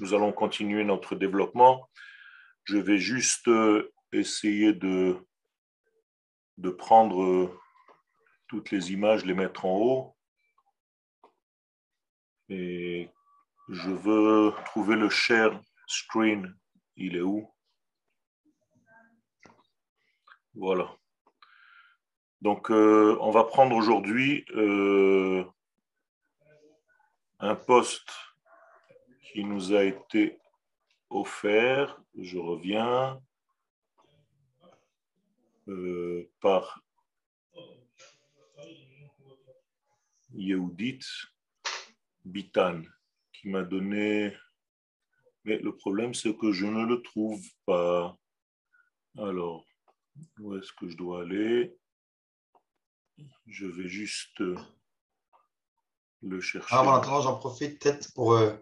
nous allons continuer notre développement. Je vais juste euh, essayer de, de prendre euh, toutes les images, les mettre en haut. Et je veux trouver le share screen. Il est où? Voilà. Donc, euh, on va prendre aujourd'hui euh, un poste qui nous a été offert. Je reviens euh, par Yehudit Bitan qui m'a donné. Mais le problème, c'est que je ne le trouve pas. Alors, où est-ce que je dois aller? Je vais juste le chercher. Ah, j'en profite peut-être pour. euh,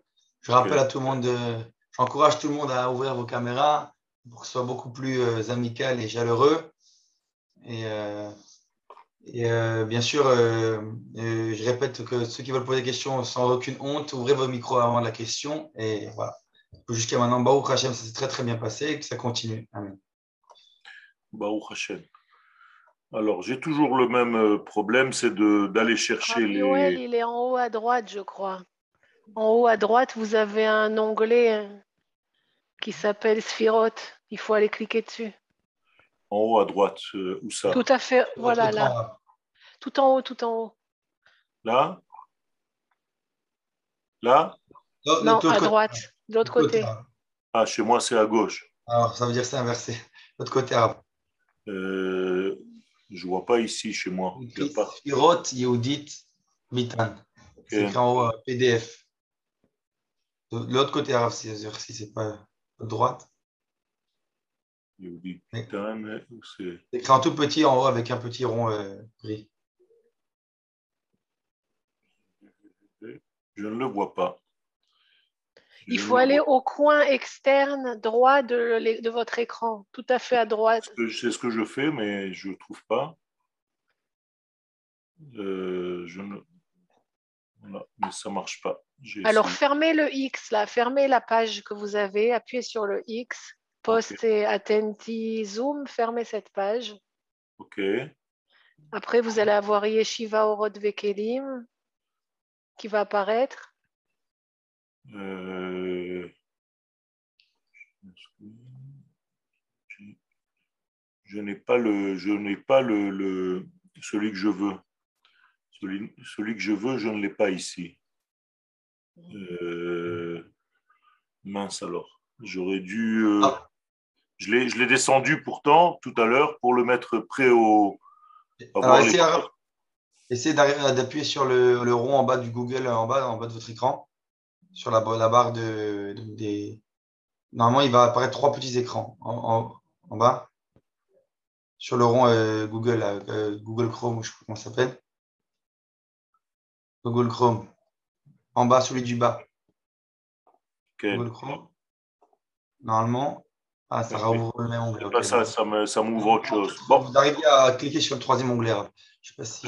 je rappelle à tout le monde, de- j'encourage tout le monde à ouvrir vos caméras pour que ce soit beaucoup plus euh, amical et chaleureux. Et, euh, et, euh, bien sûr, euh, euh, je répète que ceux qui veulent poser des questions sans aucune honte, ouvrez vos micros avant la question. Et voilà. Jusqu'à maintenant, Baruch Hashem, ça s'est très très bien passé et que ça continue. Amen. Baruch Hashem. Alors, j'ai toujours le même euh, problème, c'est de- d'aller chercher Rabbi Yoel, les. il est en haut à droite, je crois. En haut à droite, vous avez un onglet hein, qui s'appelle Sphirot. Il faut aller cliquer dessus. En haut à droite, euh, où ça? Tout à fait. Voilà, là. Tout en haut, tout en haut. Là? Là? Non, à droite, de l'autre côté. Ah, chez moi, c'est à gauche. Alors, ça veut dire c'est inversé. L'autre côté arabe. Euh, je vois pas ici chez moi. Sphirot Yehudit Mitan. C'est écrit en haut, euh, PDF. De l'autre côté arabe, si, c'est pas à droite. Yehudi Pitan, où c'est C'est écrit en tout petit en haut avec un petit rond euh, gris. Je ne le vois pas. Il faut aller au coin externe droit de, votre écran, tout à fait à droite. C'est ce que je fais, mais je ne trouve pas. Euh, je ne... Voilà, mais ça ne marche pas. Alors, essayé. fermez le X, là, fermez la page que vous avez, appuyez sur le X, post et attenti zoom, fermez cette page. Ok. Après, vous allez avoir Yeshiva Orod Vekelim qui va apparaître. Euh, Je n'ai pas le, je n'ai pas le, le- celui que je veux. Celui, celui que je veux, je ne l'ai pas ici. Euh, mince alors. J'aurais dû. euh, Ah. Je l'ai, je l'ai descendu pourtant tout à l'heure pour le mettre près au. Essayez, d'appuyer sur le, le rond en bas du Google, en bas, en bas de votre écran, sur la, la barre de, de- des. Normalement, il va apparaître trois petits écrans en, en- en bas. Sur le rond euh, Google, euh, Google Chrome, je sais pas comment ça s'appelle. Google Chrome. En bas, celui du bas. Google Chrome. Normalement. Ah, ça rouvre le même onglet. Ça, ça m'ouvre autre chose. Bon, Vous arrivez à cliquer sur le troisième onglet. Je sais pas si.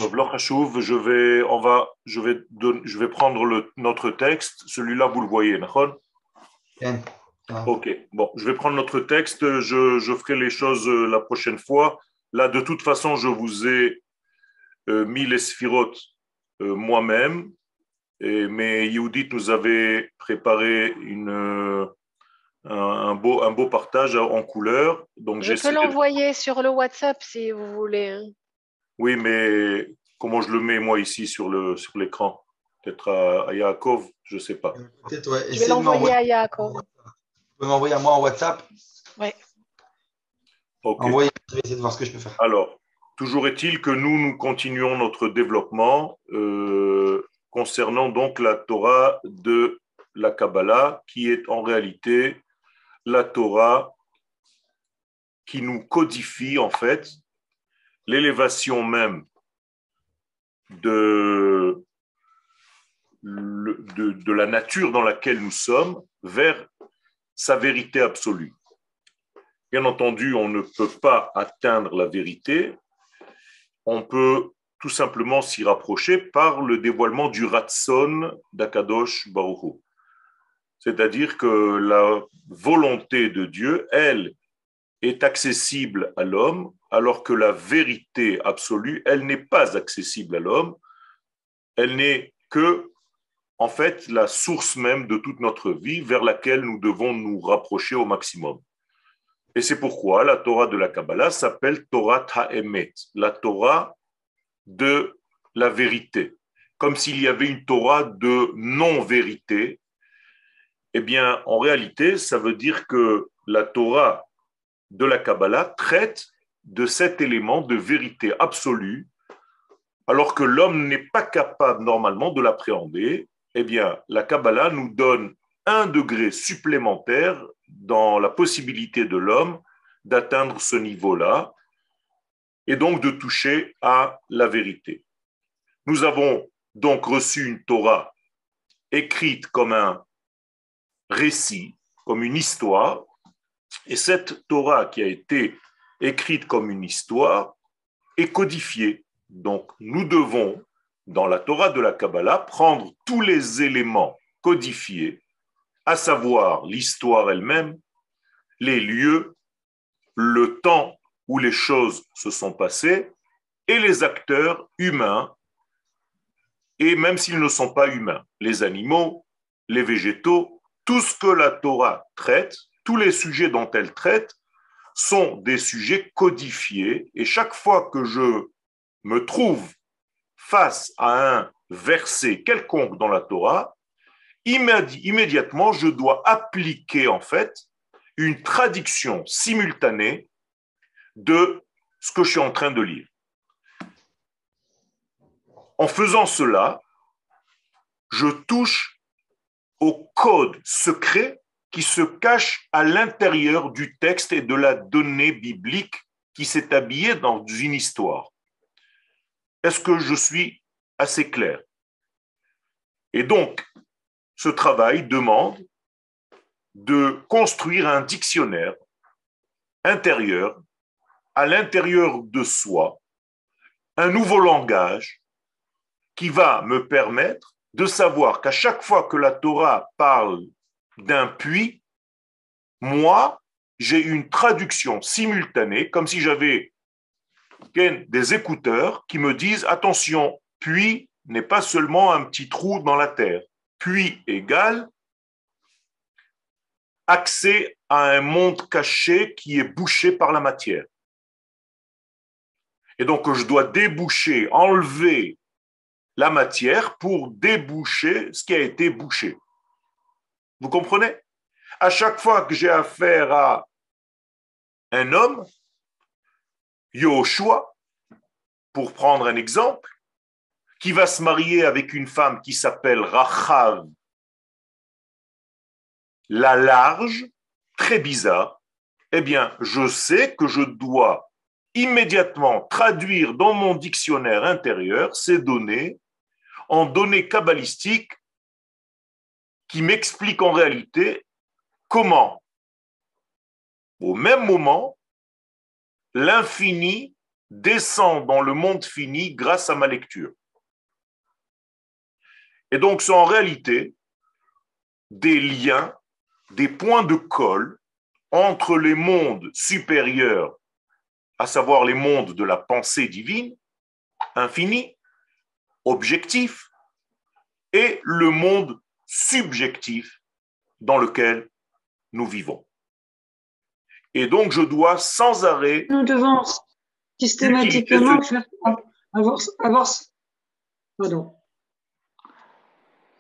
Je vais, on va, je vais, don- je vais prendre le, notre texte. Celui-là, vous le voyez, d'accord? Bien. Ah. Ok, bon, je vais prendre notre texte, je, je ferai les choses euh, la prochaine fois. Là, de toute façon, je vous ai euh, mis les sphirotes euh, moi-même, Et- mais Yehudit nous avait préparé une, euh, un, un beau, un beau partage en couleur. Donc, Je peux l'envoyer sur le WhatsApp si vous voulez. Oui, mais comment je le mets, moi, ici, sur le sur l'écran? Peut-être à, à Yaakov, je ne sais pas. Peut-être, ouais. Je vais l'envoyer à Yaakov. Vous pouvez m'envoyer à moi en WhatsApp? Ok. Envoyez, je vais essayer de voir ce que je peux faire. Alors, toujours est-il que nous, nous continuons notre développement euh, concernant donc la Torah de la Kabbalah, qui est en réalité la Torah qui nous codifie en fait l'élévation même de, de la nature dans laquelle nous sommes vers sa vérité absolue. Bien entendu, on ne peut pas atteindre la vérité. On peut tout simplement s'y rapprocher par le dévoilement du Ratson d'Akadosh Baruch C'est-à-dire que la volonté de Dieu, elle, est accessible à l'homme, alors que la vérité absolue, elle n'est pas accessible à l'homme. Elle n'est que, en fait, la source même de toute notre vie vers laquelle nous devons nous rapprocher au maximum. Et c'est pourquoi la Torah de la Kabbalah s'appelle Torah Ha'emet, la Torah de la vérité. Comme s'il y avait une Torah de non-vérité. Eh bien, en réalité, ça veut dire que la Torah de la Kabbalah traite de cet élément de vérité absolue, alors que l'homme n'est pas capable normalement de l'appréhender. Eh bien, la Kabbalah nous donne un degré supplémentaire dans la possibilité de l'homme d'atteindre ce niveau-là et donc de toucher à la vérité. Nous avons donc reçu une Torah écrite comme un récit, comme une histoire, et cette Torah qui a été écrite comme une histoire est codifiée. Donc nous devons, dans la Torah de la Kabbalah, prendre tous les éléments codifiés à savoir l'histoire elle-même, les lieux, le temps où les choses se sont passées et les acteurs humains, et même s'ils ne sont pas humains, les animaux, les végétaux, tout ce que la Torah traite, tous les sujets dont elle traite, sont des sujets codifiés, et chaque fois que je me trouve face à un verset quelconque dans la Torah, immédiatement, je dois appliquer en fait une traduction simultanée de ce que je suis en train de lire. En faisant cela, je touche au code secret qui se cache à l'intérieur du texte et de la donnée biblique qui s'est habillée dans une histoire. Est-ce que je suis assez clair? Et donc, ce travail demande de construire un dictionnaire intérieur, à l'intérieur de soi, un nouveau langage qui va me permettre de savoir qu'à chaque fois que la Torah parle d'un puits, moi, j'ai une traduction simultanée, comme si j'avais des écouteurs qui me disent, attention, puits n'est pas seulement un petit trou dans la terre puis égale accès à un monde caché qui est bouché par la matière. Et donc je dois déboucher, enlever la matière pour déboucher ce qui a été bouché. Vous comprenez? À chaque fois que j'ai affaire à un homme, Yoshua, pour prendre un exemple, qui va se marier avec une femme qui s'appelle Rachav, la large, très bizarre, eh bien, je sais que je dois immédiatement traduire dans mon dictionnaire intérieur ces données en données kabbalistiques qui m'expliquent en réalité comment, au même moment, l'infini descend dans le monde fini grâce à ma lecture. Et donc, sont en réalité des liens, des points de colle entre les mondes supérieurs, à savoir les mondes de la pensée divine, infini, objectif, et le monde subjectif dans lequel nous vivons. Et donc, je dois sans arrêt. Nous devons systématiquement faire avoir, pardon.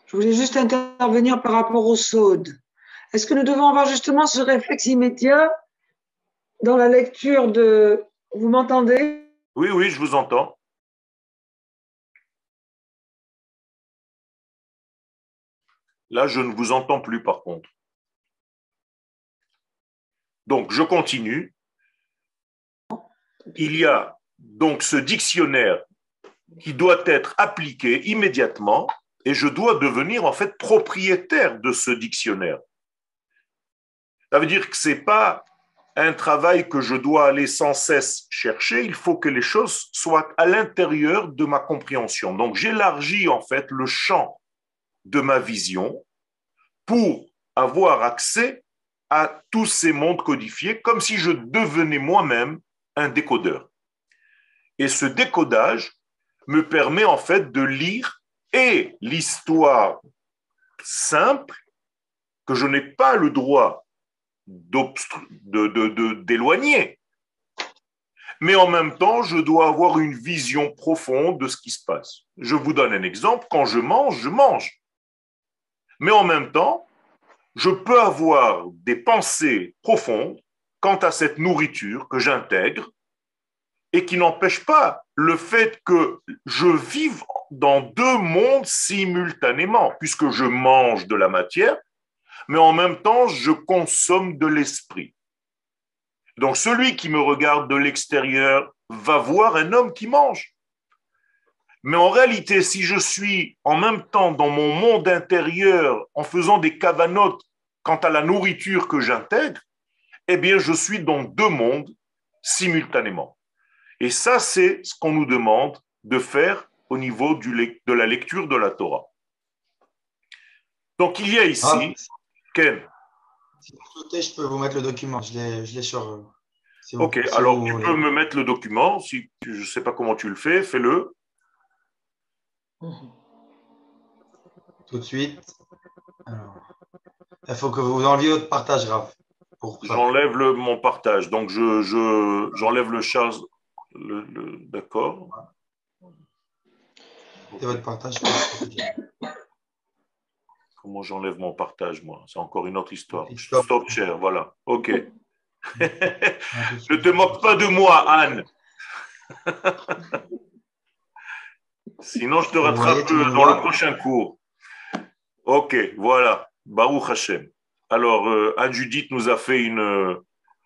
Je voulais juste intervenir par rapport au SAUD. Est-ce que nous devons avoir justement ce réflexe immédiat dans la lecture de... Vous m'entendez? Oui, oui, je vous entends. Là, je ne vous entends plus par contre. Donc, je continue. Il y a donc ce dictionnaire qui doit être appliqué immédiatement et je dois devenir en fait propriétaire de ce dictionnaire. Ça veut dire que ce n'est pas un travail que je dois aller sans cesse chercher, il faut que les choses soient à l'intérieur de ma compréhension. Donc j'élargis en fait le champ de ma vision pour avoir accès à tous ces mondes codifiés, comme si je devenais moi-même un décodeur. Et ce décodage me permet en fait de lire et l'histoire simple que je n'ai pas le droit d'éloigner. Mais en même temps, je dois avoir une vision profonde de ce qui se passe. Je vous donne un exemple. Quand je mange, je mange. Mais en même temps, je peux avoir des pensées profondes quant à cette nourriture que j'intègre et qui n'empêche pas le fait que je vive dans deux mondes simultanément, puisque je mange de la matière, mais en même temps, je consomme de l'esprit. Donc celui qui me regarde de l'extérieur va voir un homme qui mange. Mais en réalité, si je suis en même temps dans mon monde intérieur en faisant des cavanotes quant à la nourriture que j'intègre, eh bien, je suis dans deux mondes simultanément. Et ça, c'est ce qu'on nous demande de faire au niveau du, de la lecture de la Torah. Donc, il y a ici. Ah, Ken. Si vous souhaitez, je peux vous mettre le document. Je l'ai sur. Euh, ok, alors tu peux me mettre le document. Si je ne sais pas comment tu le fais, fais-le. Tout de suite. il faut que vous enleviez votre partage, Raph. J'enlève mon partage. Donc, je, j'enlève le chat. Le, D'accord. Et votre partage. Comment j'enlève mon partage, moi? C'est encore une autre histoire. Stop, Stop share, voilà. OK. ne te moque pas de moi, Anne. Sinon, je te rattrape dans le prochain cours. Ok, voilà. Baruch Hashem. Alors, euh, Anne Judith nous a fait une euh,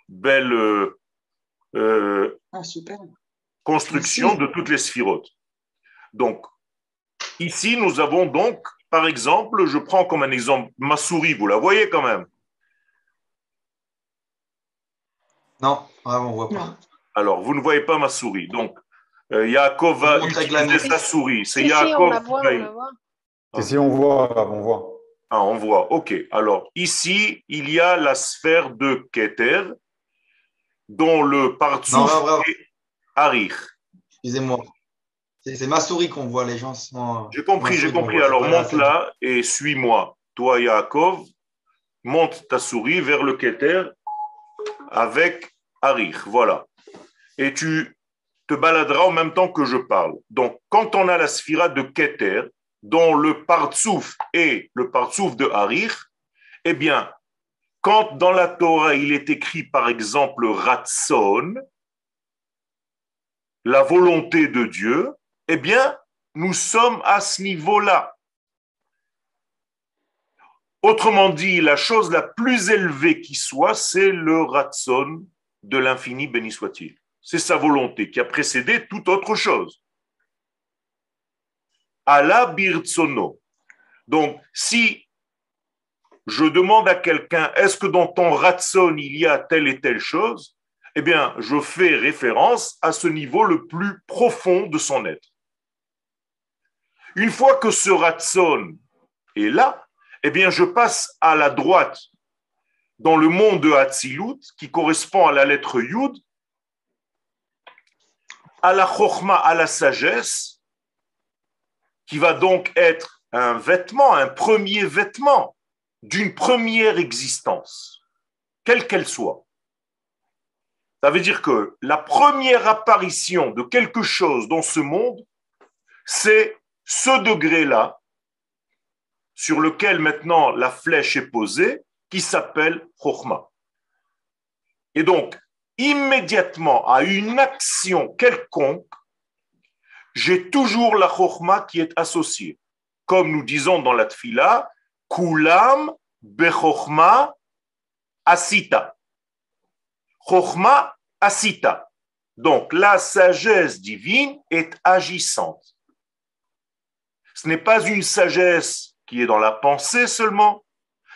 belle euh, ah, construction de toutes les sphirotes. Donc, ici, nous avons donc, par exemple, je prends comme un exemple ma souris, vous la voyez quand même Non, ah, on ne voit pas. Alors, vous ne voyez pas ma souris. Donc, euh, Yaakov va utiliser sa souris. C'est Yaakov qui va... Ici, on voit, on voit. Ah, on voit. OK. Alors, ici, il y a la sphère de Keter, dont le partout est Arir. Excusez-moi. C'est ma souris qu'on voit, les gens J'ai compris, j'ai compris. Alors, monte là et suis-moi. Toi, Yaakov, monte ta souris vers le Keter avec Arir. Voilà. Et tu te baladera en même temps que je parle. Donc, quand on a la sphira de Keter, dont le partsouf est le partsouf de Harir, eh bien, quand dans la Torah il est écrit par exemple Ratson, la volonté de Dieu, eh bien, nous sommes à ce niveau-là. Autrement dit, la chose la plus élevée qui soit, c'est le Ratson de l'infini, béni soit-il c'est sa volonté qui a précédé toute autre chose. Allah birtsono. Donc, si je demande à quelqu'un, est-ce que dans ton ratson il y a telle et telle chose? Eh bien, je fais référence à ce niveau le plus profond de son être. Une fois que ce ratson est là, eh bien, je passe à la droite dans le monde de Hatzilut, qui correspond à la lettre Yud, à la chokma, à la sagesse, qui va donc être un vêtement, un premier vêtement d'une première existence, quelle qu'elle soit. Ça veut dire que la première apparition de quelque chose dans ce monde, c'est ce degré-là sur lequel maintenant la flèche est posée, qui s'appelle Chokhmah. Et donc, immédiatement à une action quelconque, j'ai toujours la chokma qui est associée. Comme nous disons dans la tfila, kulam bechokma asita. Chokma asita. Donc la sagesse divine est agissante. Ce n'est pas une sagesse qui est dans la pensée seulement,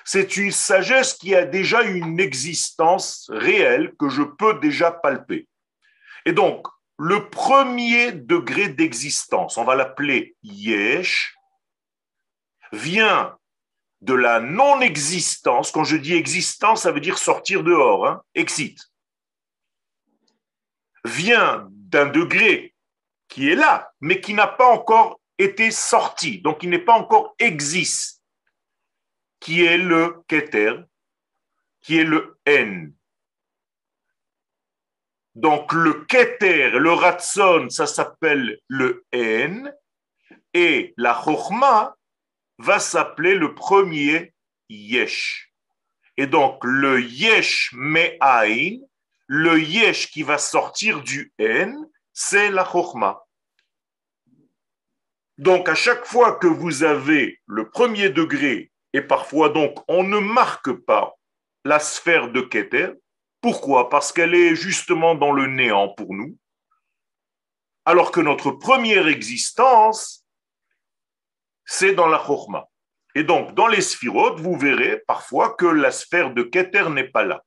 c'est une sagesse qui a déjà une existence réelle que je peux déjà palper. Et donc, le premier degré d'existence, on va l'appeler yesh, vient de la non-existence. Quand je dis existence, ça veut dire sortir dehors, hein, exit. Vient d'un degré qui est là, mais qui n'a pas encore été sorti, donc il n'est pas encore existe, qui est le keter, qui est le n. Donc le keter, le ratson, ça s'appelle le n, et la chokhma va s'appeler le premier yesh. Et donc le yesh me'ain, le yesh qui va sortir du n, c'est la chokhma. Donc à chaque fois que vous avez le premier degré, et parfois donc on ne marque pas la sphère de Keter, pourquoi? Parce qu'elle est justement dans le néant pour nous, alors que notre première existence, c'est dans la Chokhmah. Et donc, dans les sphirotes, vous verrez parfois que la sphère de Keter n'est pas là.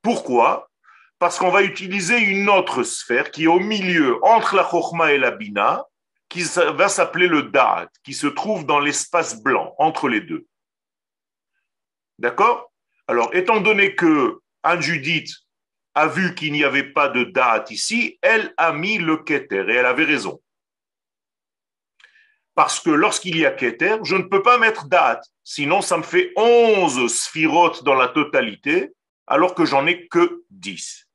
Pourquoi? Parce qu'on va utiliser une autre sphère qui est au milieu, entre la Chokhmah et la Bina, qui va s'appeler le Da'at, qui se trouve dans l'espace blanc, entre les deux. D'accord? Alors, étant donné que Anne-Judith a vu qu'il n'y avait pas de date ici, elle a mis le keter et elle avait raison. Parce que lorsqu'il y a keter, je ne peux pas mettre date, sinon ça me fait 11 sphirotes dans la totalité, alors que j'en ai que 10.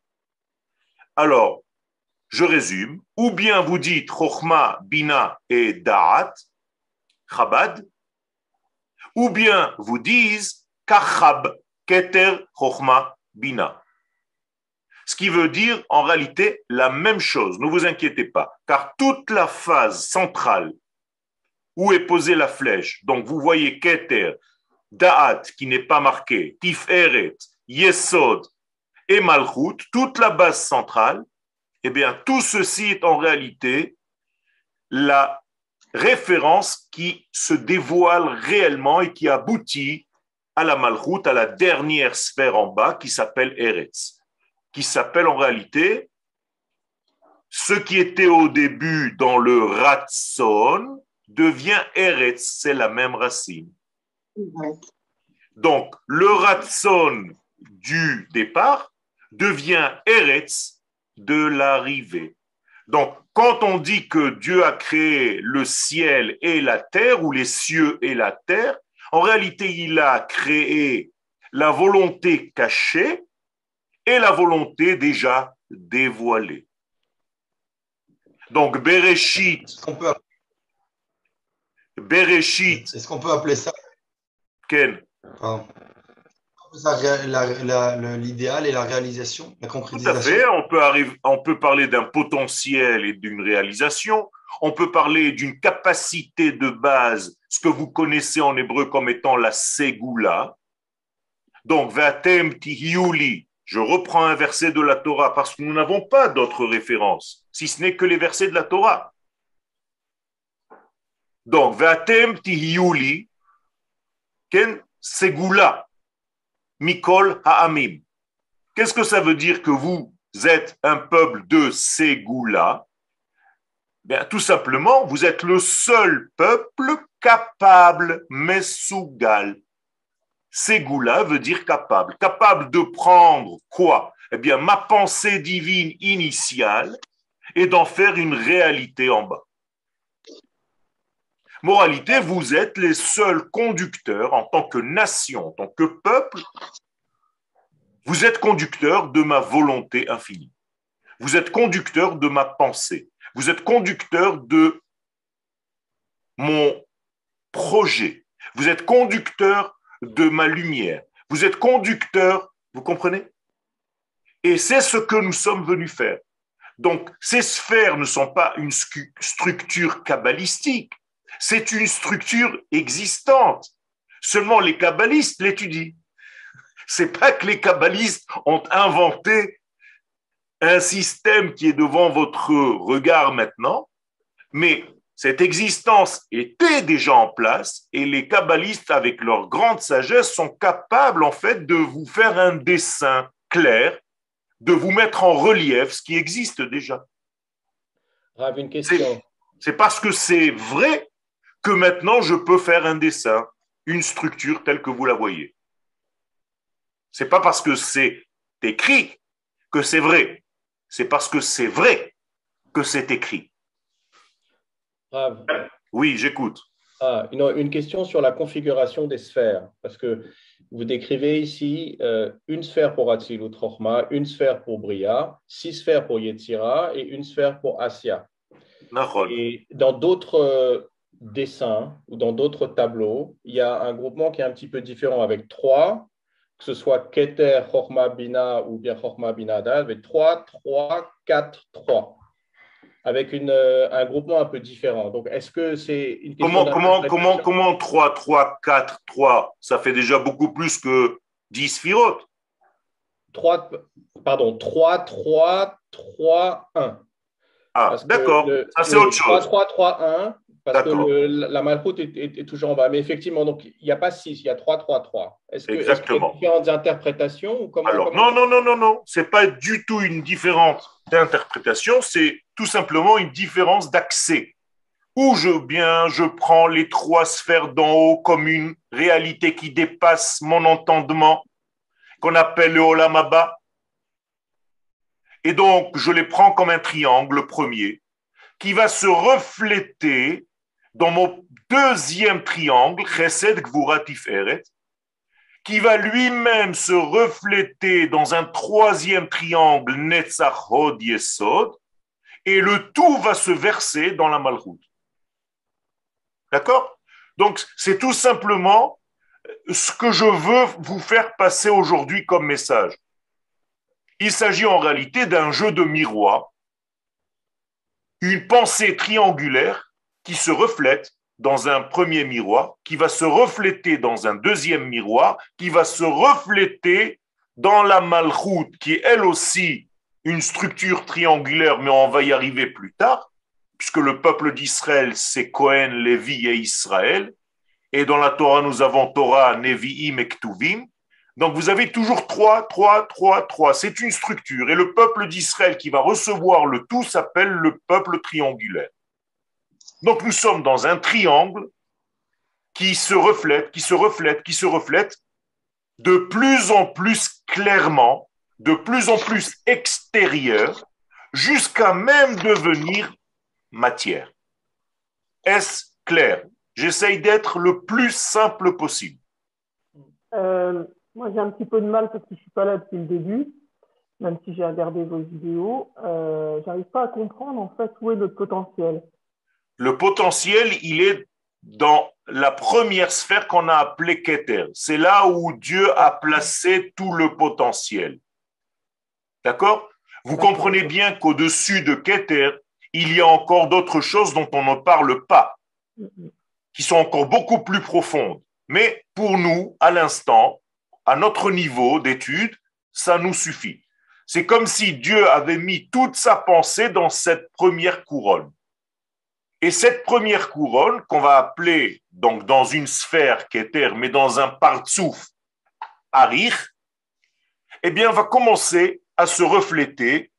Alors, je résume, ou bien vous dites Chochma, Bina et Da'at, Chabad, ou bien vous dites Ce qui veut dire en réalité la même chose, ne vous inquiétez pas, car toute la phase centrale où est posée la flèche, donc vous voyez Keter, Da'at qui n'est pas marqué, Tiferet, Yesod et Malchut, toute la base centrale, eh bien tout ceci est en réalité la référence qui se dévoile réellement et qui aboutit à la Malchut, à la dernière sphère en bas qui s'appelle Eretz qui s'appelle en réalité ce qui était au début dans le ratson devient eretz, c'est la même racine. Donc, le ratson du départ devient eretz de l'arrivée. Donc, quand on dit que Dieu a créé le ciel et la terre, ou les cieux et la terre, en réalité, il a créé la volonté cachée et la volonté déjà dévoilée. Donc, Bereshit. Est-ce qu'on peut, Bereshit. Est-ce qu'on peut appeler ça Ken L'idéal et la réalisation, la concrétisation. Tout à fait. On peut, arriver, on peut parler d'un potentiel et d'une réalisation. On peut parler d'une capacité de base, ce que vous connaissez en hébreu comme étant la segula. Donc, Vatem tihiuli, je reprends un verset de la Torah parce que nous n'avons pas d'autres références, si ce n'est que les versets de la Torah. Donc, Vatem tihiyuli, ken segula, mikol ha'amim. Qu'est-ce que ça veut dire que vous êtes un peuple de segula Tout simplement, vous êtes le seul peuple capable, mesugal, Ségoula veut dire capable. Capable de prendre quoi? Eh bien, ma pensée divine initiale et d'en faire une réalité en bas. Moralité, vous êtes les seuls conducteurs en tant que nation, en tant que peuple. Vous êtes conducteurs de ma volonté infinie. Vous êtes conducteurs de ma pensée. Vous êtes conducteurs de mon projet. Vous êtes conducteurs de ma lumière. Vous êtes conducteur, vous comprenez? Et c'est ce que nous sommes venus faire. Donc, ces sphères ne sont pas une structure kabbalistique, c'est une structure existante. Seulement les kabbalistes l'étudient. C'est pas que les kabbalistes ont inventé un système qui est devant votre regard maintenant, mais Cette existence était déjà en place et les kabbalistes, avec leur grande sagesse, sont capables en fait de vous faire un dessin clair, de vous mettre en relief ce qui existe déjà. Rav, une question. C'est parce que c'est vrai que maintenant je peux faire un dessin, une structure telle que vous la voyez. C'est pas parce que c'est écrit que c'est vrai. C'est parce que c'est vrai que c'est écrit. Oui, j'écoute. ah, une, une question sur la configuration des sphères. Parce que vous décrivez ici euh, une sphère pour Atzilut Rochma, une sphère pour Bria, six sphères pour Yetzira et une sphère pour Asya. Et dans d'autres euh, dessins ou dans d'autres tableaux, il y a un groupement qui est un petit peu différent avec trois, que ce soit Keter, Chorma, Bina ou bien Chorma, Bina, Adal, avec 3, 3, 4, 3, avec une, euh, un groupement un peu différent. Donc, est-ce que c'est une question Comment, comment, comment, comment 3, 3, 4, 3 Ça fait déjà beaucoup plus que 10 sphirotes. 3, pardon, 3, 3, 3, 1. Ah, d'accord. Ça, c'est autre chose. 3, 3, 3, 1, parce que le- la malroute est, est- est toujours en bas. Mais effectivement, donc, il n'y a pas 6, il y a 3, 3, 3. Est-ce que, y a différentes interprétations ou comment, Alors, comment- non, non, non, non, non. C'est pas du tout une différence d'interprétation. C'est tout simplement une différence d'accès. Ou je bien, je prends les trois sphères d'en haut comme une réalité qui dépasse mon entendement, qu'on appelle le Olam Abba. Et donc, je les prends comme un triangle premier qui va se refléter dans mon deuxième triangle, Chesed Gvura Tiferet, qui va lui-même se refléter dans un troisième triangle, Netzach Hod Yesod, et le tout va se verser dans la Malchut. D'accord? Donc, c'est tout simplement ce que je veux vous faire passer aujourd'hui comme message. Il s'agit en réalité d'un jeu de miroir, une pensée triangulaire qui se reflète dans un premier miroir, qui va se refléter dans un deuxième miroir, qui va se refléter dans la malchoute, qui est elle aussi une structure triangulaire, mais on va y arriver plus tard, puisque le peuple d'Israël, c'est Cohen, Lévi et Israël. Et dans la Torah, nous avons Torah, Nevi'im et. Donc vous avez toujours trois, trois, trois, trois. C'est une structure. Et le peuple d'Israël qui va recevoir le tout s'appelle le peuple triangulaire. Donc nous sommes dans un triangle qui se reflète, qui se reflète, qui se reflète de plus en plus clairement, de plus en plus extérieur, jusqu'à même devenir matière. Est-ce clair? J'essaye d'être le plus simple possible. Euh, moi, j'ai un petit peu de mal parce que je suis pas là depuis le début, même si j'ai regardé vos vidéos. Euh, J'arrive pas à comprendre en fait où est notre potentiel. Le potentiel, il est dans la première sphère qu'on a appelée Keter. C'est là où Dieu a placé tout le potentiel. D'accord? Vous comprenez bien qu'au-dessus de Keter, il y a encore d'autres choses dont on ne parle pas, qui sont encore beaucoup plus profondes. Mais pour nous, à l'instant, à notre niveau d'étude, ça nous suffit. C'est comme si Dieu avait mis toute sa pensée dans cette première couronne. Et cette première couronne, qu'on va appeler donc dans une sphère Keter, mais dans un partsouf Arich, eh bien, va commencer à se refléter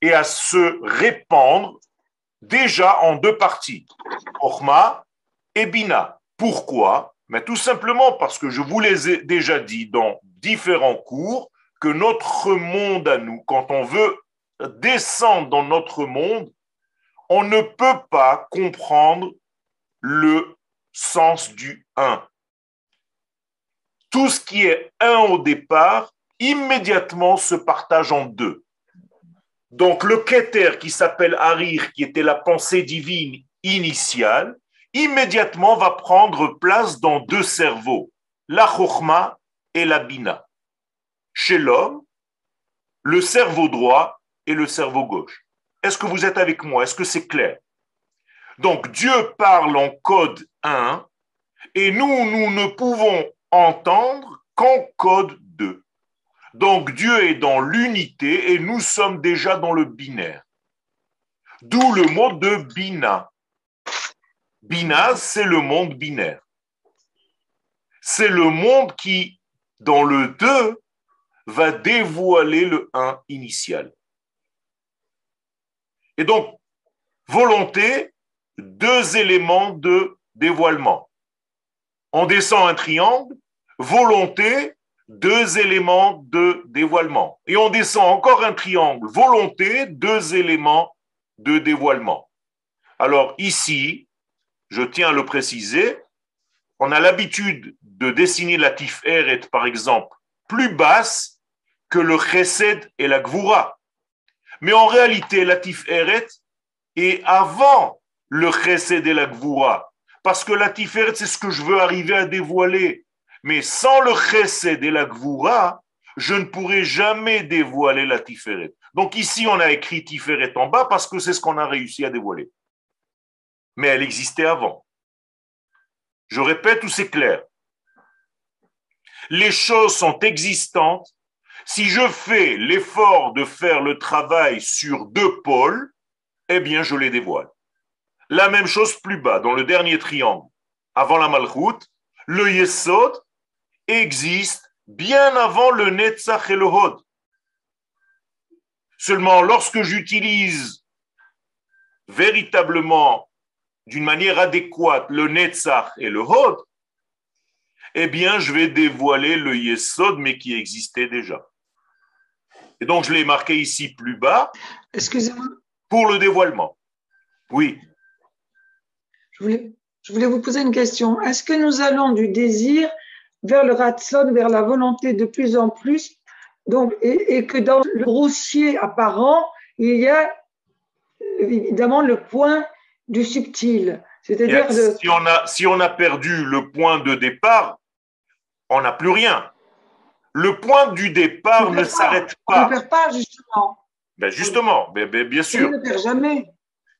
et à se répandre déjà en deux parties, Orma et Bina. Pourquoi? Mais tout simplement parce que je vous l'ai déjà dit dans différents cours que notre monde à nous, quand on veut descendre dans notre monde, on ne peut pas comprendre le sens du 1. Tout ce qui est 1 au départ, immédiatement se partage en deux. Donc le Keter qui s'appelle Harir, qui était la pensée divine initiale, immédiatement va prendre place dans deux cerveaux, la Chochma et la Bina. Chez l'homme, le cerveau droit et le cerveau gauche. Est-ce que vous êtes avec moi? Est-ce que c'est clair? Donc Dieu parle en code 1 et nous, nous ne pouvons entendre qu'en code 2. Donc Dieu est dans l'unité et nous sommes déjà dans le binaire. D'où le mot de bina. Bina, c'est le monde binaire. C'est le monde qui, dans le 2, va dévoiler le 1 initial. Et donc, volonté, deux éléments de dévoilement. On descend un triangle, volonté, deux éléments de dévoilement. Et on descend encore un triangle, volonté, deux éléments de dévoilement. Alors ici, je tiens à le préciser, on a l'habitude de dessiner la Tiferet, par exemple, plus basse que le Chesed et la Gvura. Mais en réalité, la Tiferet est avant le Chesed et la Gvura. Parce que la Tiferet, c'est ce que je veux arriver à dévoiler. Mais sans le Chesed et la Gvura, je ne pourrai jamais dévoiler la Tiferet. Donc ici, on a écrit Tiferet en bas parce que c'est ce qu'on a réussi à dévoiler. Mais elle existait avant. Je répète où c'est clair? Les choses sont existantes. Si je fais l'effort de faire le travail sur deux pôles, eh bien, je les dévoile. La même chose plus bas, dans le dernier triangle, avant la Malchut, le Yesod existe bien avant le Netzach et le Hod. Seulement, lorsque j'utilise véritablement d'une manière adéquate le Netzach et le Hod, eh bien, je vais dévoiler le Yesod, mais qui existait déjà. Et donc, je l'ai marqué ici plus bas. Excusez-moi. Pour le dévoilement. Oui. Je voulais, je voulais vous poser une question. Est-ce que nous allons du désir vers le ratson, vers la volonté de plus en plus, donc, et, que dans le grossier apparent, il y a évidemment le point du subtil. C'est-à-dire si, on a, si on a perdu le point de départ, on n'a plus rien. Le point du départ ne s'arrête pas. On ne perd pas, justement. Ben justement, ben, ben, bien sûr. On ne perd jamais.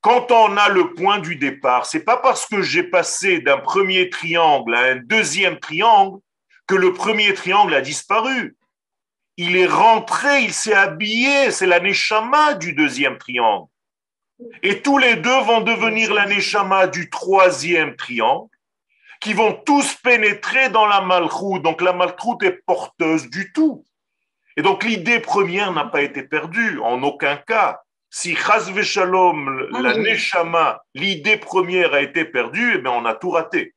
Quand on a le point du départ, c'est pas parce que j'ai passé d'un premier triangle à un deuxième triangle que le premier triangle a disparu. Il est rentré, il s'est habillé, c'est la neshama du deuxième triangle. Et tous les deux vont devenir la neshama du troisième triangle qui vont tous pénétrer dans la malchoute. Donc la malchoute est porteuse du tout. Et donc l'idée première n'a pas été perdue, en aucun cas. Si chas shalom, la ah neshama, l'idée première a été perdue, eh bien on a tout raté.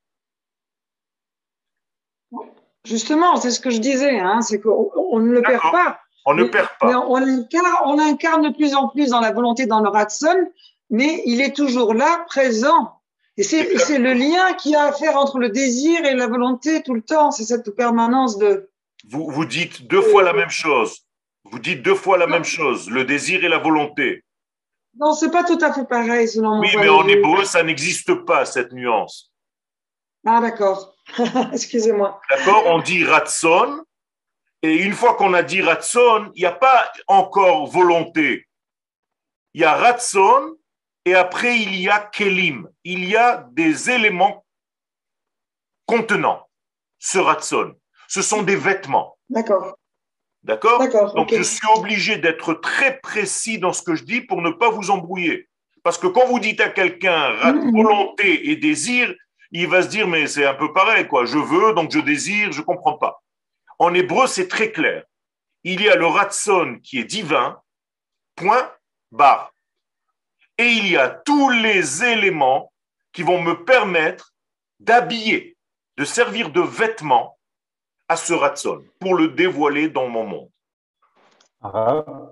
Justement, c'est ce que je disais, hein, c'est qu'on ne le perd pas. On ne perd pas. On incarne, on incarne de plus en plus dans la volonté dans le Ratson, mais il est toujours là, présent. Et c'est le lien qu'il y a à faire entre le désir et la volonté tout le temps. C'est cette permanence de. Vous, vous dites deux fois la même chose. Vous dites deux fois la même chose, le désir et la volonté. Non, c'est pas tout à fait pareil selon Oui, mais en hébreu, ça n'existe pas, cette nuance. Ah, d'accord. Excusez-moi. D'accord On dit ratson, et une fois qu'on a dit ratson, il n'y a pas encore volonté. Il y a ratson, et après il y a kelim. Il y a des éléments contenant ce ratson. Ce sont des vêtements. D'accord. D'accord? Donc je suis obligé d'être très précis dans ce que je dis pour ne pas vous embrouiller. Parce que quand vous dites à quelqu'un mm-hmm. volonté et désir, il va se dire mais c'est un peu pareil quoi. Je veux donc je désire, je comprends pas. En hébreu c'est très clair. Il y a le ratson qui est divin. Point barre et il y a tous les éléments qui vont me permettre d'habiller, de servir de vêtement à ce ratson pour le dévoiler dans mon monde. Arabe.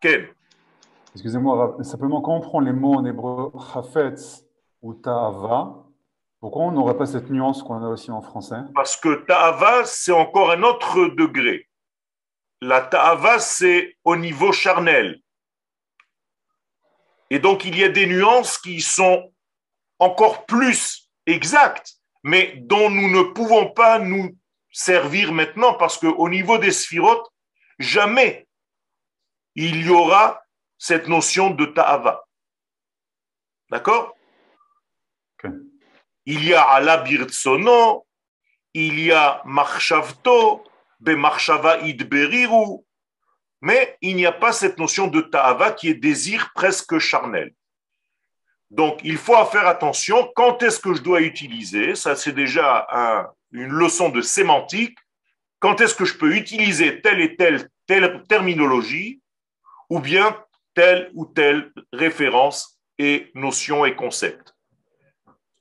Quel Excusez-moi, simplement quand on prend les mots en hébreu chafetz ou ta'ava, pourquoi on n'aurait pas cette nuance qu'on a aussi en français? Parce que ta'ava, c'est encore un autre degré. La ta'ava, c'est au niveau charnel. Et donc, il y a des nuances qui sont encore plus exactes, mais dont nous ne pouvons pas nous servir maintenant parce qu'au niveau des sphirotes, jamais il y aura cette notion de ta'ava. D'accord? Il y a ala birtsono, il y a marchavto, be marchava idberiru, mais il n'y a pas cette notion de ta'ava qui est désir presque charnel. Donc, il faut faire attention. Quand est-ce que je dois utiliser Ça, c'est déjà une leçon de sémantique. Quand est-ce que je peux utiliser telle et telle, telle terminologie ou bien telle ou telle référence et notion et concept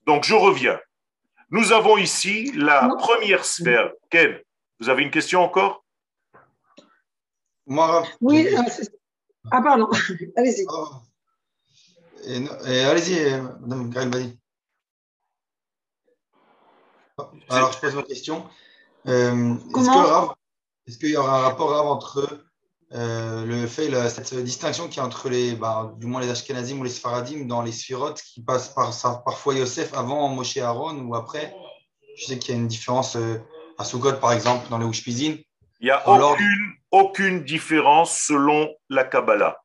Donc, je reviens. Nous avons ici la première sphère. Ken, vous avez une question encore? Moi, Oui, euh, ah pardon, allez-y. Oh. Allez-y, Madame Karine Alors, je pose ma question. Euh, est-ce qu'il y, aura un rapport entre euh, le fait, cette distinction qui est entre les, bah, du moins les Ashkenazim ou les Sfaradim dans les sphirotes qui passent par, parfois Yosef avant Moshe Aaron ou après? Je sais qu'il y a une différence euh, à Sukkot, par exemple, dans les Ushpizin. Il n'y a aucune, aucune différence selon la Kabbalah.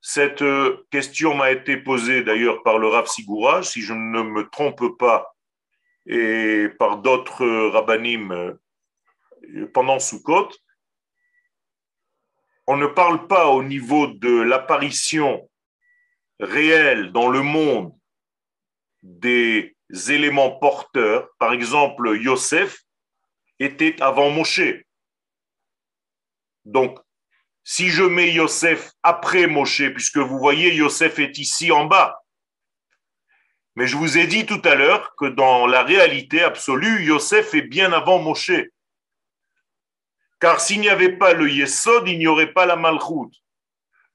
Cette euh, question m'a été posée d'ailleurs par le Rav Sigura, si je ne me trompe pas, et par d'autres rabbinim euh, pendant Sukkot. On ne parle pas au niveau de l'apparition réelle dans le monde des éléments porteurs. Par exemple, Yosef était avant Moshe. Donc, si je mets Yosef après Moshe, puisque vous voyez, Yosef est ici en bas. Mais je vous ai dit tout à l'heure que dans la réalité absolue, Yosef est bien avant Moshe. Car s'il n'y avait pas le Yesod, il n'y aurait pas la Malchut.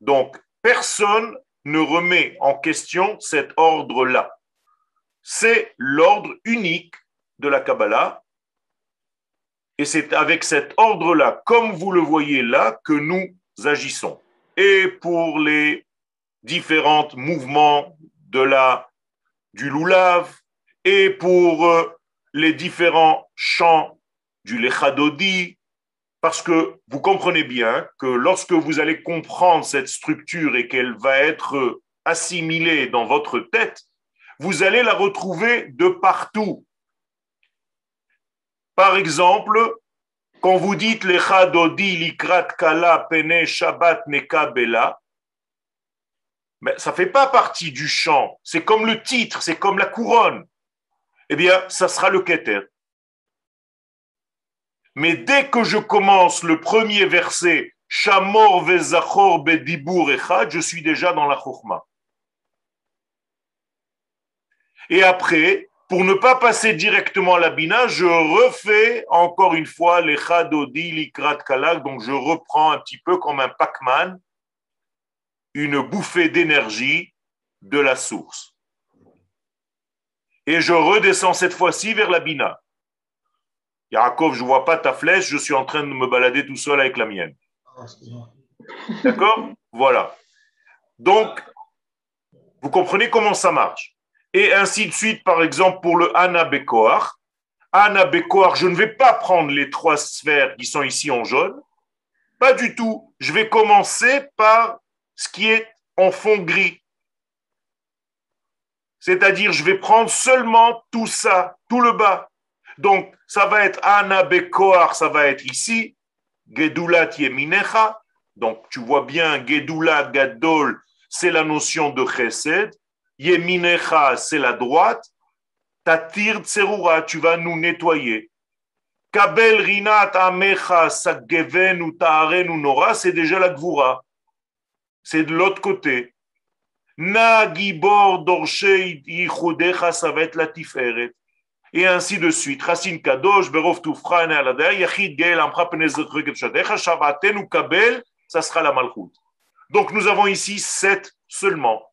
Donc, personne ne remet en question cet ordre-là. C'est l'ordre unique de la Kabbalah. Et c'est avec cet ordre-là, comme vous le voyez là, que nous agissons. Et pour les différents mouvements du loulav, et pour euh, les différents chants du lechadodi, parce que vous comprenez bien que lorsque vous allez comprendre cette structure et qu'elle va être assimilée dans votre tête, vous allez la retrouver de partout. Par exemple, quand vous dites Lechadodi likrat kala pene shabbat nekabela, mais ça ne fait pas partie du chant. C'est comme le titre, c'est comme la couronne. Eh bien, ça sera le keter. Mais dès que je commence le premier verset, Shamor vezachor echad, je suis déjà dans la chokma. Et après, pour ne pas passer directement à la bina, je refais encore une fois les chadodi likrat kalak, donc je reprends un petit peu comme un Pac-Man, une bouffée d'énergie de la source. Et je redescends cette fois-ci vers la bina. Yaakov, je ne vois pas ta flèche, je suis en train de me balader tout seul avec la mienne. D'accord? Voilà. Donc, vous comprenez comment ça marche? Et ainsi de suite, par exemple, pour le Anabekoar. Anabekoar, je ne vais pas prendre les trois sphères qui sont ici en jaune. Pas du tout. Je vais commencer par ce qui est en fond gris. C'est-à-dire, je vais prendre seulement tout ça, tout le bas. Donc, ça va être Anabekoar, ça va être ici. Gedulat Yeminecha. Donc, tu vois bien, Gedulat Gadol, c'est la notion de Chesed. Yeminecha, c'est la droite. Tatir tserura, tu vas nous nettoyer. Kabel rinat amecha sageven ou ta'aren ou nora, c'est déjà la gvura. C'est de l'autre côté. Na gibor dorshei yichudecha, ça va être la tiferet. Et ainsi de suite. Chassin kadosh, berov tufra ene aladeh, yachid geil amcha penezet shadecha, shavaten ou kabel, ça sera la malchut. Donc nous avons ici sept seulement.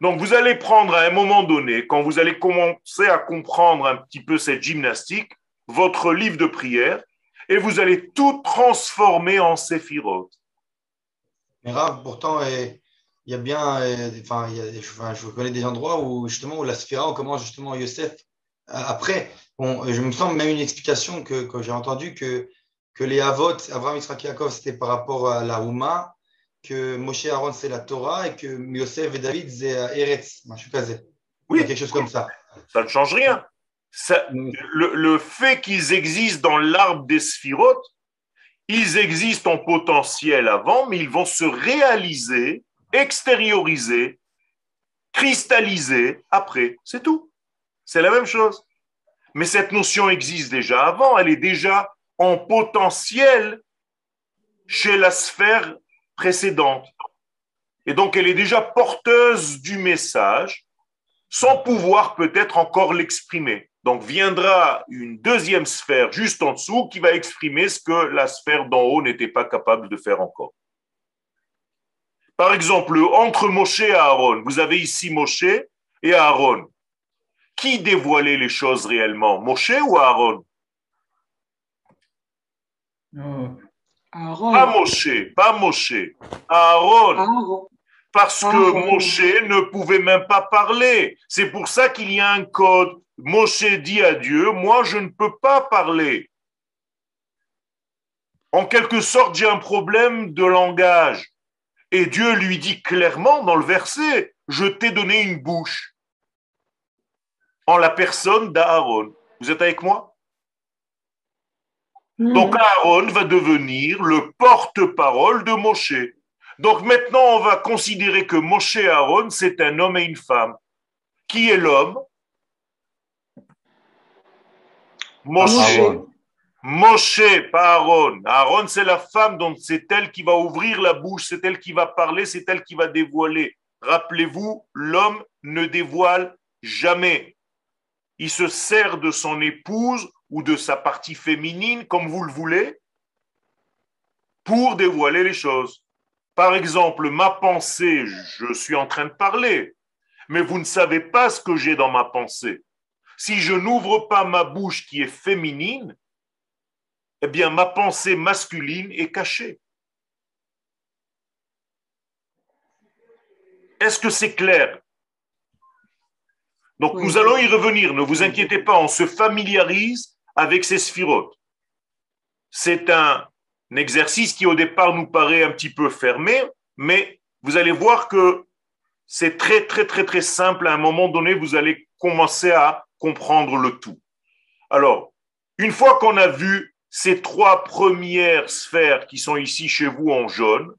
Donc, vous allez prendre à un moment donné, quand vous allez commencer à comprendre un petit peu cette gymnastique, votre livre de prière, et vous allez tout transformer en séphirote. Mais Rav, pourtant, il y a bien, enfin, je connais des endroits où justement où la sphira, on commence justement Yosef. Après, bon, je me semble même une explication que, j'ai entendue que, que les Avot, Abraham, Israël, c'était par rapport à la Houma, que Moshe Aaron c'est la Torah et que Yosef et David c'est Eretz. Oui. Quelque chose comme ça. Ça ne change rien. Mm. le, fait qu'ils existent dans l'arbre des sphirotes, ils existent en potentiel avant, mais ils vont se réaliser, extérioriser cristallisé après. C'est tout. C'est la même chose. Mais cette notion existe déjà avant, elle est déjà en potentiel chez la sphère précédente. Et donc elle est déjà porteuse du message sans pouvoir peut-être encore l'exprimer. Donc viendra une deuxième sphère juste en dessous qui va exprimer ce que la sphère d'en haut n'était pas capable de faire encore. Par exemple, entre Moshe et Aaron, vous avez ici Moshe et Aaron. Qui dévoilait les choses réellement, Moshe ou Aaron? Aaron. Pas Moshe, pas Moshe. Aaron. Aaron. Parce que. Moshe ne pouvait même pas parler. C'est pour ça qu'il y a un code. Moshe dit à Dieu, moi je ne peux pas parler. En quelque sorte, j'ai un problème de langage. Et Dieu lui dit clairement dans le verset, je t'ai donné une bouche. En la personne d'Aaron. Vous êtes avec moi? Donc Aaron va devenir le porte-parole de Moshe. Donc maintenant, on va considérer que Moshe et Aaron, c'est un homme et une femme. Qui est l'homme? Moshe. Aaron. Moshe, pas Aaron. Aaron, c'est la femme, donc c'est elle qui va ouvrir la bouche, c'est elle qui va parler, c'est elle qui va dévoiler. Rappelez-vous, l'homme ne dévoile jamais. Il se sert de son épouse ou de sa partie féminine, comme vous le voulez, pour dévoiler les choses. Par exemple, ma pensée, je suis en train de parler, mais vous ne savez pas ce que j'ai dans ma pensée. Si je n'ouvre pas ma bouche qui est féminine, eh bien, ma pensée masculine est cachée. Est-ce que c'est clair? Donc, Oui. nous allons y revenir. Ne vous inquiétez pas, on se familiarise avec ces sphirotes. C'est un exercice qui, au départ, nous paraît un petit peu fermé, mais vous allez voir que c'est très, très, très, très simple. À un moment donné, vous allez commencer à comprendre le tout. Alors, une fois qu'on a vu ces trois premières sphères qui sont ici chez vous en jaune,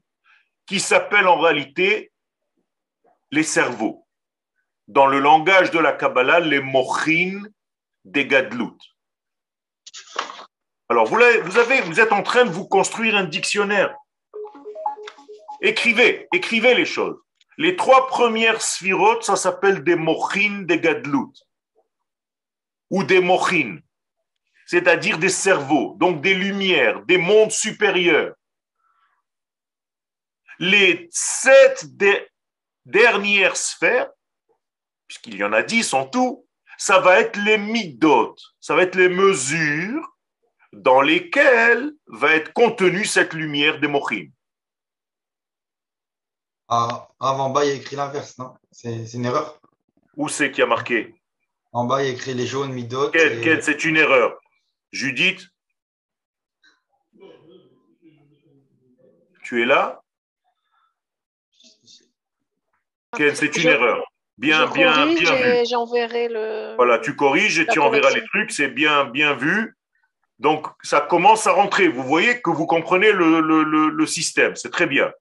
qui s'appellent en réalité les cerveaux. Dans le langage de la Kabbalah, les mochines des gadlout. Alors, vous, êtes en train de vous construire un dictionnaire. Écrivez, écrivez les choses. Les trois premières sphirotes, ça s'appelle des mochines des gadlout. Ou des mochines c'est-à-dire des cerveaux, donc des lumières, des mondes supérieurs. Les sept de- dernières sphères, puisqu'il y en a dix en tout, ça va être les midot, ça va être les mesures dans lesquelles va être contenue cette lumière des mochim. Ah, ah, en bas, il y a écrit l'inverse, non? C'est c'est une erreur? Où c'est qui a marqué? En bas, il y a écrit les jaunes midot. Quel, et- quel, c'est une erreur. Judith? Tu es là? Quel, c'est une Je- erreur. Bien, je bien, bien vu. j'enverrai le. Voilà, tu corriges et tu enverras les trucs, c'est bien, bien vu. Donc, ça commence à rentrer. Vous voyez que vous comprenez le, système, c'est très bien.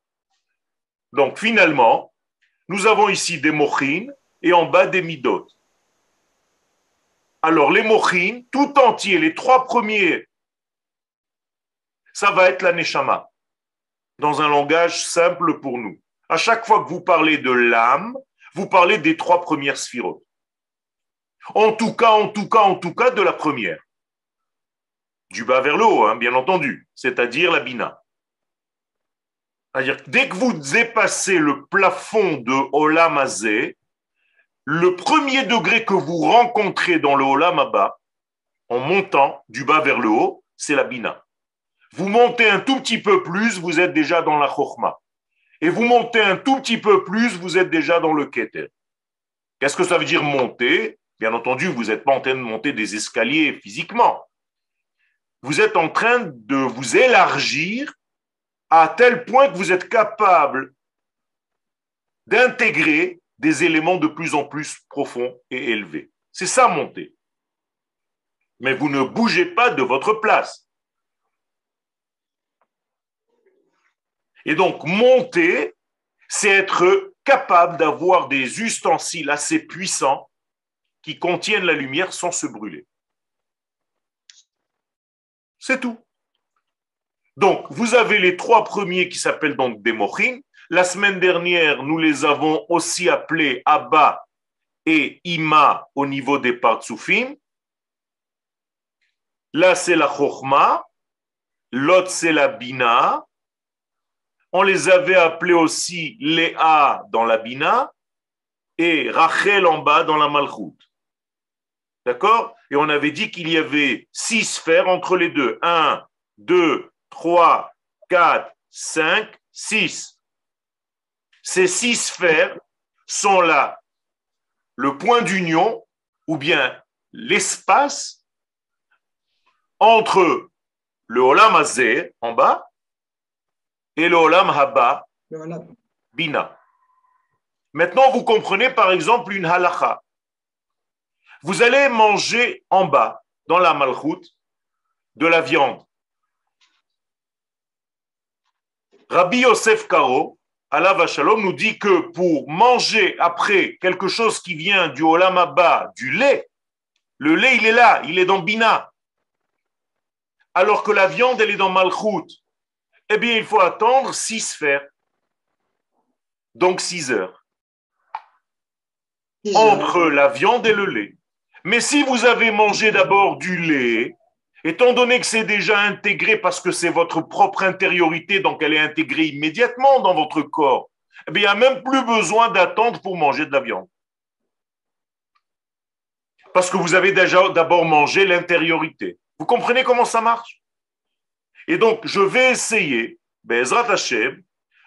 Donc, finalement, nous avons ici des mochines et en bas des midot. Alors, les mochines, tout entier, les trois premiers, ça va être la neshama, dans un langage simple pour nous. À chaque fois que vous parlez de l'âme, vous parlez des trois premières sphirotes. En tout cas, en tout cas, en tout cas, de la première. Du bas vers le haut, hein, bien entendu, c'est-à-dire la bina. Dès que vous dépassez le plafond de Olam Hazé, le premier degré que vous rencontrez dans le Olam Abba, en montant du bas vers le haut, c'est la bina. Vous montez un tout petit peu plus, vous êtes déjà dans la chorma. Et vous montez un tout petit peu plus, vous êtes déjà dans le keter. Qu'est-ce que ça veut dire monter? Bien entendu, vous n'êtes pas en train de monter des escaliers physiquement. Vous êtes en train de vous élargir à tel point que vous êtes capable d'intégrer des éléments de plus en plus profonds et élevés. C'est ça monter. Mais vous ne bougez pas de votre place. Et donc monter, c'est être capable d'avoir des ustensiles assez puissants qui contiennent la lumière sans se brûler. C'est tout. Donc, vous avez les trois premiers qui s'appellent donc des mochim. La semaine dernière, nous les avons aussi appelés Abba et Ima au niveau des Partsoufim. Là, c'est la Chochma. L'autre, c'est la Bina. On les avait appelés aussi Léa dans la Bina et Rachel en bas dans la Malchut. D'accord? Et on avait dit qu'il y avait six sphères entre les deux. Un, deux, trois, quatre, cinq, six. Ces six sphères sont là le point d'union ou bien l'espace entre le Olam Azeh en bas et le Olam Haba Bina. Maintenant, vous comprenez par exemple une halacha. Vous allez manger en bas, dans la malchoute, de la viande. Rabbi Yosef Karo, Allah Vachalom, nous dit que pour manger après quelque chose qui vient du Olam Abba, du lait, le lait, il est là, il est dans Bina. Alors que la viande, elle est dans Malchut. Eh bien, il faut attendre six sphères. Donc six heures. Entre la viande et le lait. Mais si vous avez mangé d'abord du lait, étant donné que c'est déjà intégré parce que c'est votre propre intériorité, donc elle est intégrée immédiatement dans votre corps, eh bien, il n'y a même plus besoin d'attendre pour manger de la viande. Parce que vous avez déjà d'abord mangé l'intériorité. Vous comprenez comment ça marche? Et donc, je vais essayer, Bezrat Hashem,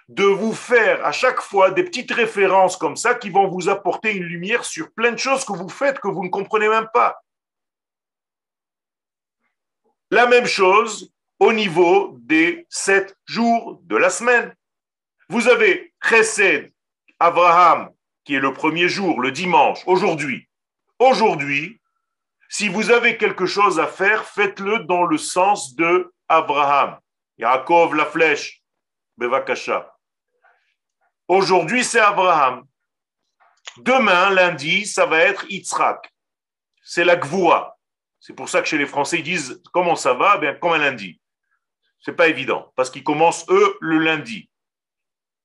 de vous faire à chaque fois des petites références comme ça qui vont vous apporter une lumière sur plein de choses que vous faites que vous ne comprenez même pas. La même chose au niveau des sept jours de la semaine. Vous avez Chesed, Abraham, qui est le premier jour, le dimanche, aujourd'hui. Aujourd'hui, si vous avez quelque chose à faire, faites-le dans le sens de Abraham. Yaakov, la flèche, Bevakasha. Aujourd'hui, c'est Abraham. Demain, lundi, ça va être Yitzhak. C'est la Gvoura. C'est pour ça que chez les Français, ils disent comment ça va? Bien, comme un lundi. C'est pas évident, parce qu'ils commencent, eux, le lundi.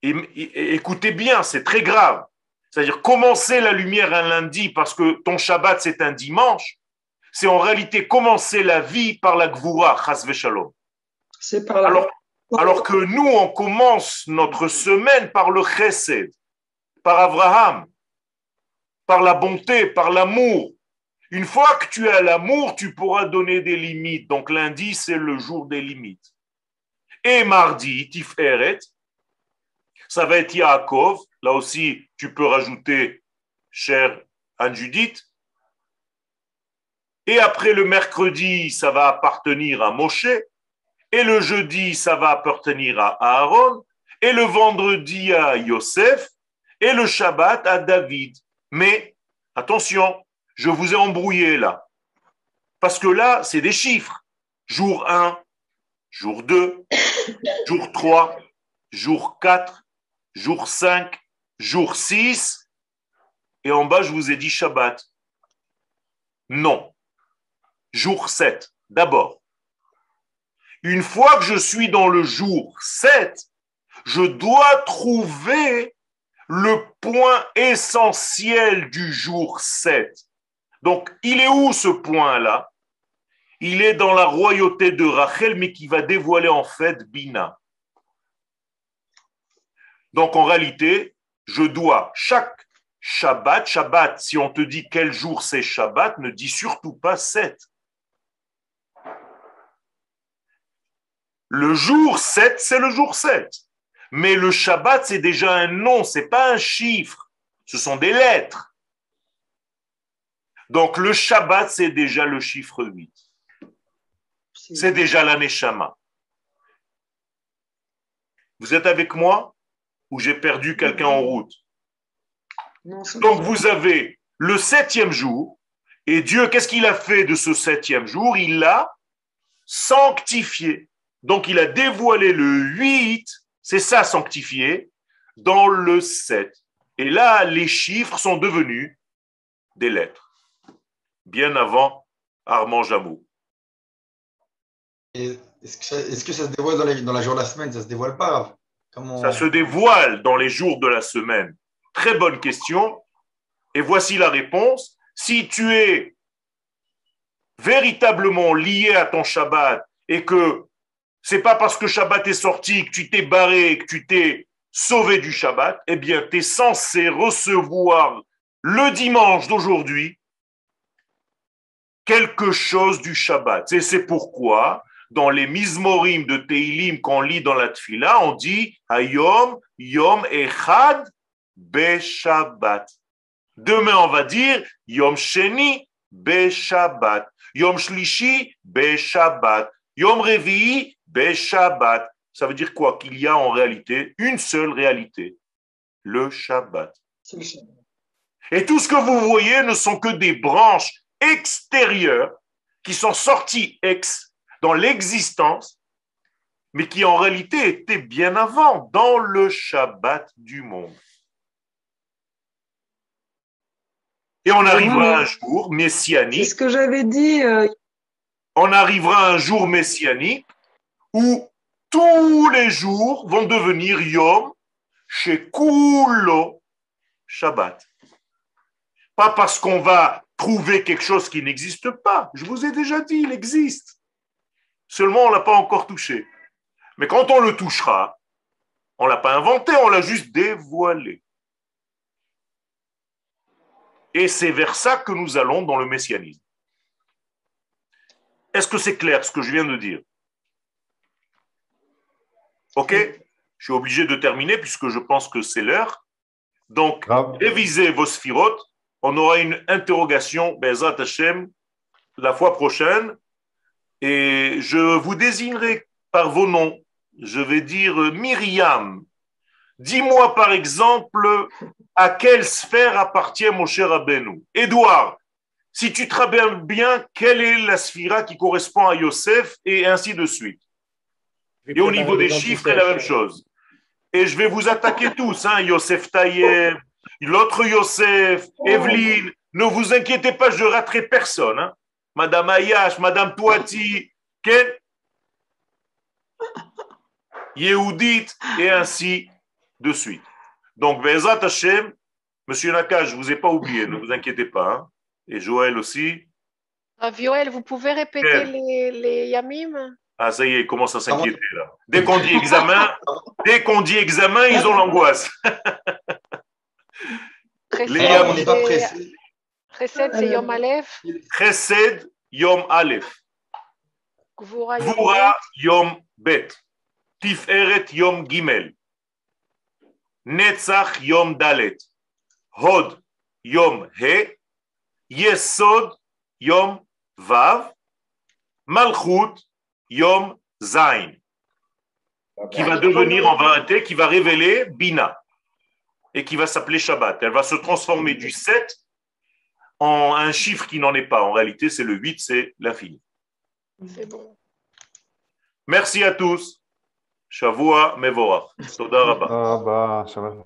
Et, écoutez bien, c'est très grave. C'est-à-dire, commencer la lumière un lundi parce que ton Shabbat, c'est un dimanche, c'est en réalité commencer la vie par la Gvoura, Chas Shalom. C'est par la... Alors, alors que nous, on commence notre semaine par le chesed, par Abraham, par la bonté, par l'amour. Une fois que tu as l'amour, tu pourras donner des limites. Donc lundi, c'est le jour des limites. Et mardi, Tiferet, ça va être Yaakov. Là aussi, tu peux rajouter, cher Anne-Judith. Et après le mercredi, ça va appartenir à Moshe. Et le jeudi, ça va appartenir à Aaron. Et le vendredi à Yosef. Et le Shabbat à David. Mais attention, je vous ai embrouillé là. Parce que là, c'est des chiffres. Jour 1, jour 2, jour 3, jour 4, jour 5, jour 6. Et en bas, je vous ai dit Shabbat. Non. Jour 7, d'abord. Une fois que je suis dans le jour 7, je dois trouver le point essentiel du jour 7. Donc, il est où ce point-là? Il est dans la royauté de Rachel, mais qui va dévoiler en fait Bina. Donc, en réalité, je dois chaque Shabbat, Shabbat, si on te dit quel jour c'est Shabbat, ne dis surtout pas 7. Le jour 7, c'est le jour 7. Mais le Shabbat, c'est déjà un nom, c'est pas un chiffre. Ce sont des lettres. Donc le Shabbat, c'est déjà le chiffre 8. C'est déjà l'aneshama. Vous êtes avec moi ou j'ai perdu quelqu'un en route? Donc vous avez le septième jour, et Dieu, qu'est-ce qu'il a fait de ce septième jour? Il l'a sanctifié. Donc il a dévoilé le 8, c'est ça sanctifié, dans le 7. Et là, les chiffres sont devenus des lettres, bien avant Armand Jamou. Est-ce que, ça, est que, ça se dévoile dans, les, dans, la jour de la semaine? Ça se dévoile pas Comment... Ça se dévoile dans les jours de la semaine. Très bonne question. Et voici la réponse. Si tu es véritablement lié à ton Shabbat et que c'est pas parce que Shabbat est sorti que tu t'es barré, que tu t'es sauvé du Shabbat, eh bien, tu es censé recevoir le dimanche d'aujourd'hui quelque chose du Shabbat. Et c'est pourquoi, dans les Mizmorim de Teilim qu'on lit dans la Tfila, on dit Hayom, Yom Echad, Shabbat. Demain, on va dire Yom Sheni, Shabbat. Yom Shlishi, Shabbat. Yom Revi'i, Shabbat. Ça veut dire quoi? Qu'il y a en réalité une seule réalité, le Shabbat. Et tout ce que vous voyez ne sont que des branches extérieures qui sont sorties ex dans l'existence, mais qui en réalité étaient bien avant dans le Shabbat du monde. Et on arrivera un jour messianique. C'est ce que j'avais dit. Euh, on arrivera un jour messianique où tous les jours vont devenir Yom chez Kulo Shabbat. Pas parce qu'on va trouver quelque chose qui n'existe pas. Je vous ai déjà dit, il existe. Seulement, on ne l'a pas encore touché. Mais quand on le touchera, on ne l'a pas inventé, on l'a juste dévoilé. Et c'est vers ça que nous allons dans le messianisme. Est-ce que c'est clair ce que je viens de dire? Ok Je suis obligé de terminer puisque je pense que c'est l'heure. Donc, révisez vos sphirotes. On aura une interrogation, Bezat Hashem, la fois prochaine. Et je vous désignerai par vos noms. Je vais dire Myriam. Dis-moi par exemple à quelle sphère appartient mon cher Abenou. Édouard, si tu te rappelles bien, quelle est la sphira qui correspond à Yosef et ainsi de suite? Et au niveau des chiffres, c'est la même chose. Et je vais vous attaquer tous, hein, Yosef Tayeb, l'autre Yosef, oh. Evelyne. Ne vous inquiétez pas, je raterai personne. Hein. Madame Ayash, Madame Toati, Ken, Yehudit, et ainsi de suite. Donc, Vezat Hashem, Monsieur Nakash, je ne vous ai pas oublié, ne vous inquiétez pas. Hein. Et Joël aussi. Ah, Joël, vous pouvez répéter les, les yamim? Ah, ça y est, il commence à s'inquiéter là. Dès qu'on dit examen, dès qu'on dit examen, ils ont l'angoisse. Les on n'est pas pressé. Chesed, c'est Yom Aleph. Chesed, Yom Aleph. Gvura, Yom Bet. Tiferet, Yom Gimel. Netzach, Yom Dalet. Hod, Yom He. Yesod, Yom Vav. Malchut, Yom Zain, qui va devenir en vérité, qui va révéler Bina, et qui va s'appeler Shabbat. Elle va se transformer du 7 en un chiffre qui n'en est pas. En réalité, c'est le 8, c'est l'infini. C'est bon. Merci à tous. Shavua Mevorach. Toda Rabba. Shabbat.